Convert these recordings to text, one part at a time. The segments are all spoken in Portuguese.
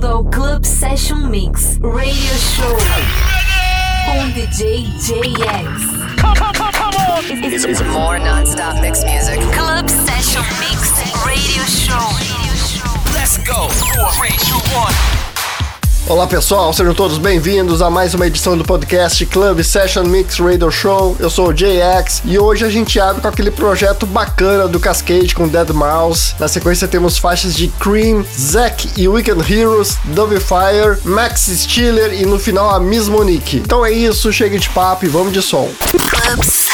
bem-vindo ao Club Session Mix Radio Show com DJ JX. Come, come, come, come on! It's, it's more non-stop mix music. Club Session Mix Radio Show. Let's go! Four, three, two, one. Olá pessoal, sejam todos bem-vindos a mais uma edição do podcast Club Session Mix Radio Show. Eu sou o JX e hoje a gente abre com aquele projeto bacana do Cascade com Dead Mouse. Na sequência temos faixas de Cream, Zack e Weekend Heroes, Dove Fire, Max Stiller e no final a Miss Monique. Então é isso, chega de papo e vamos de som. Club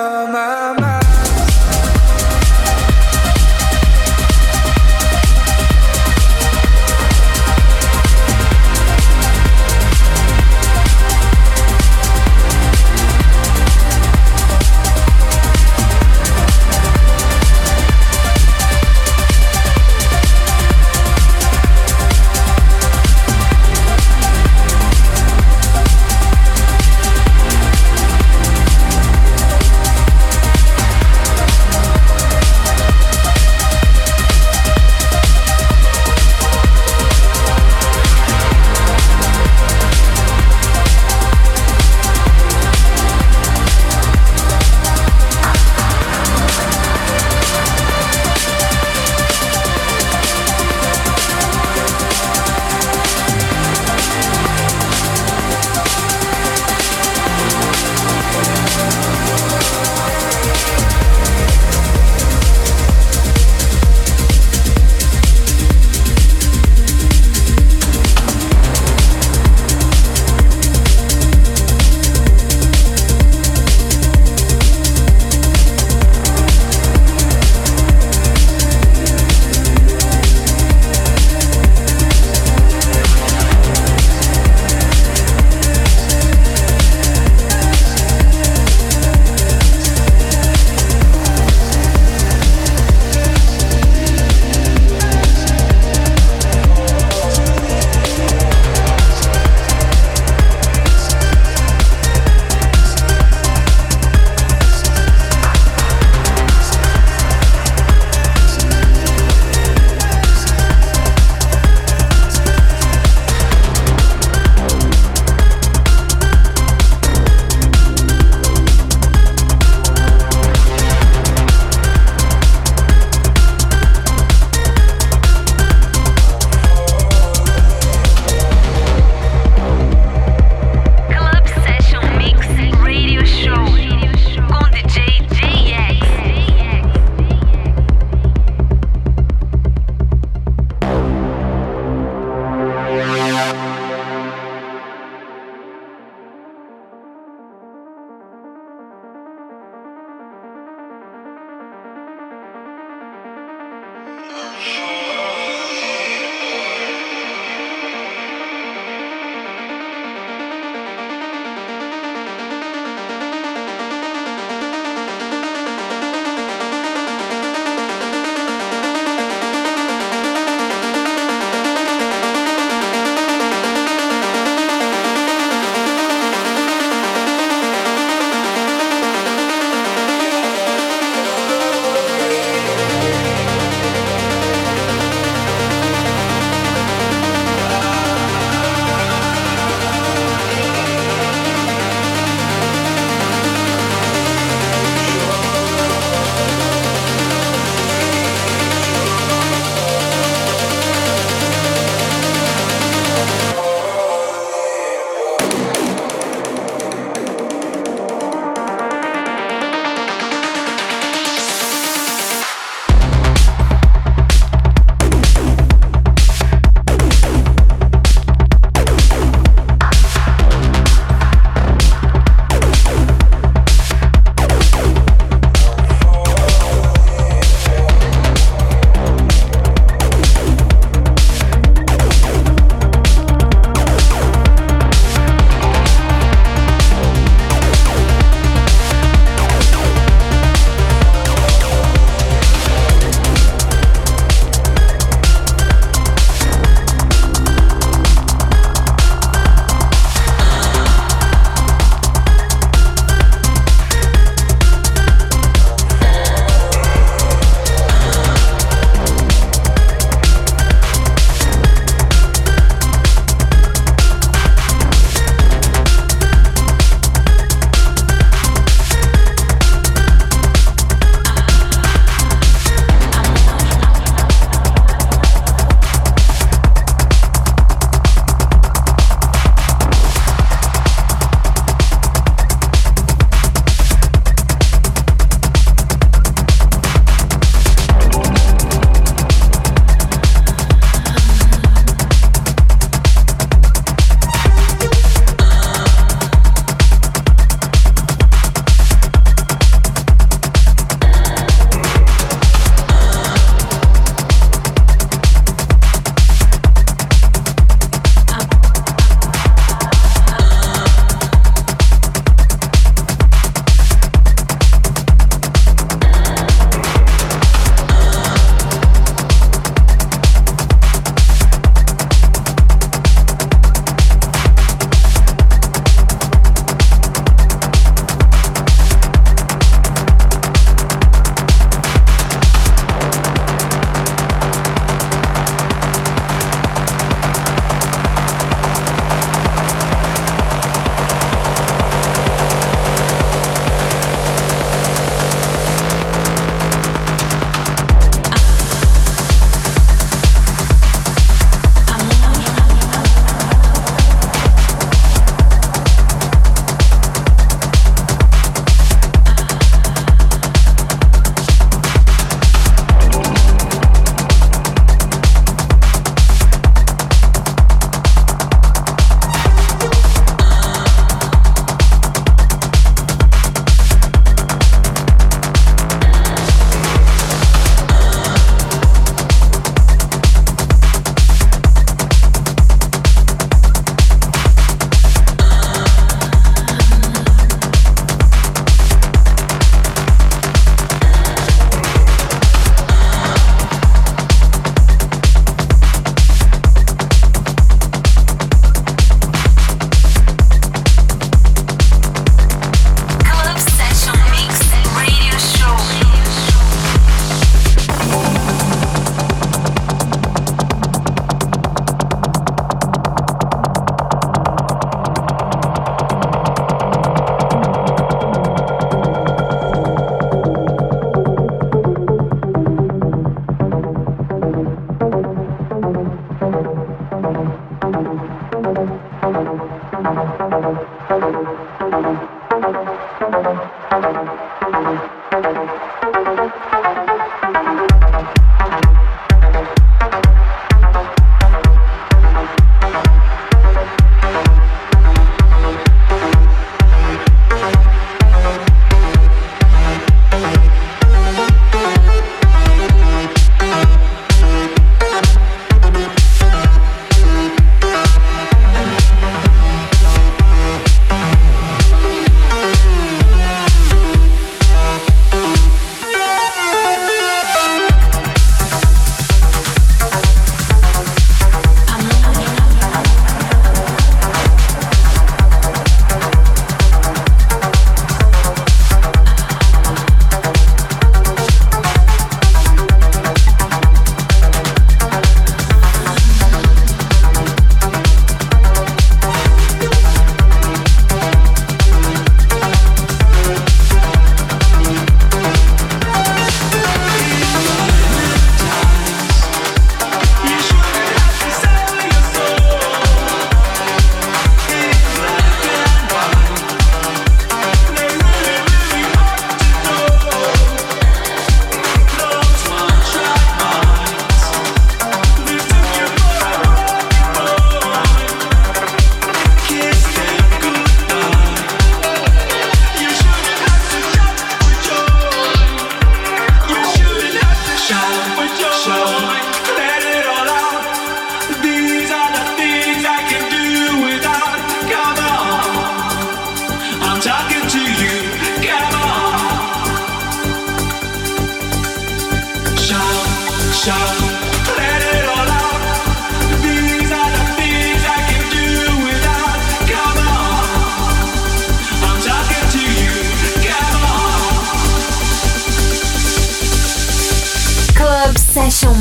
my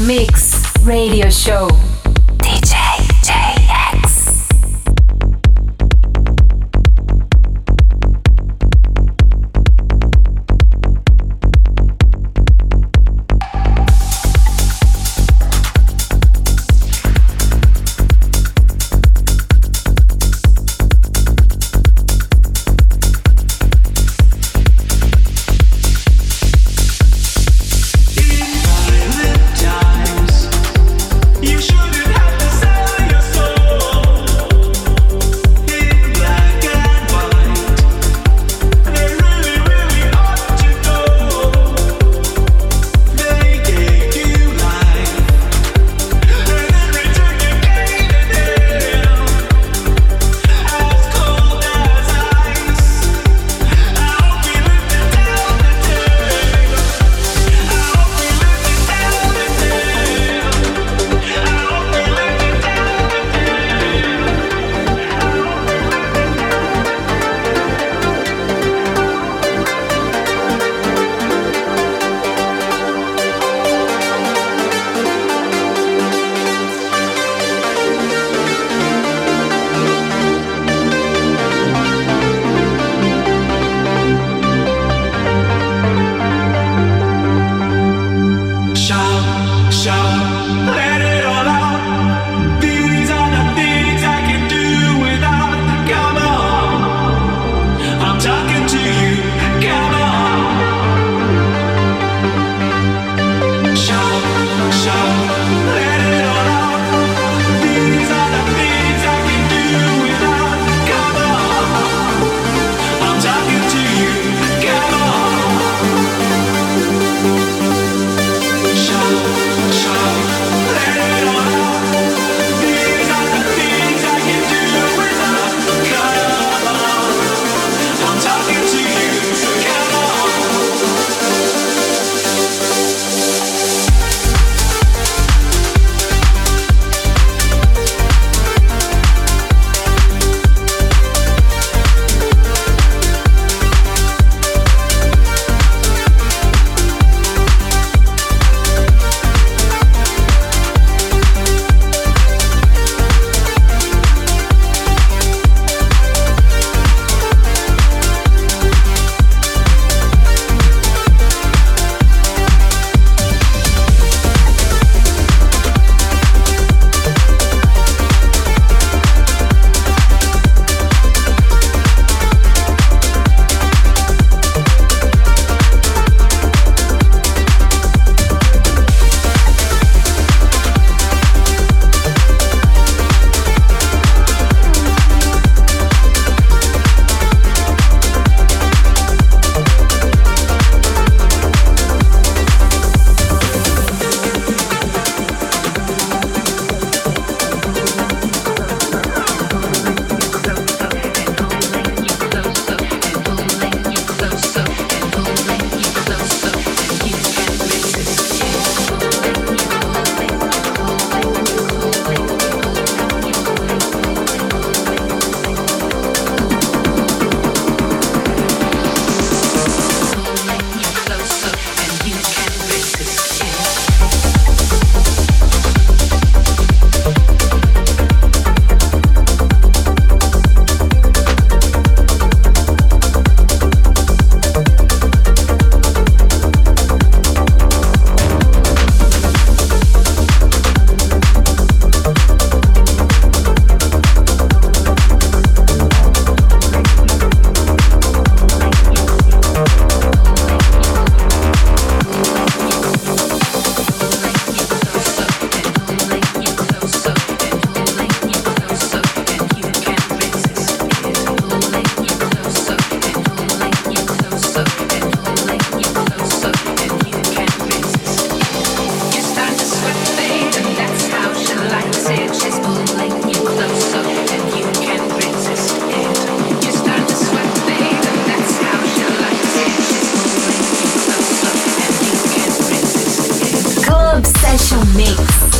Mix Radio Show. Mix.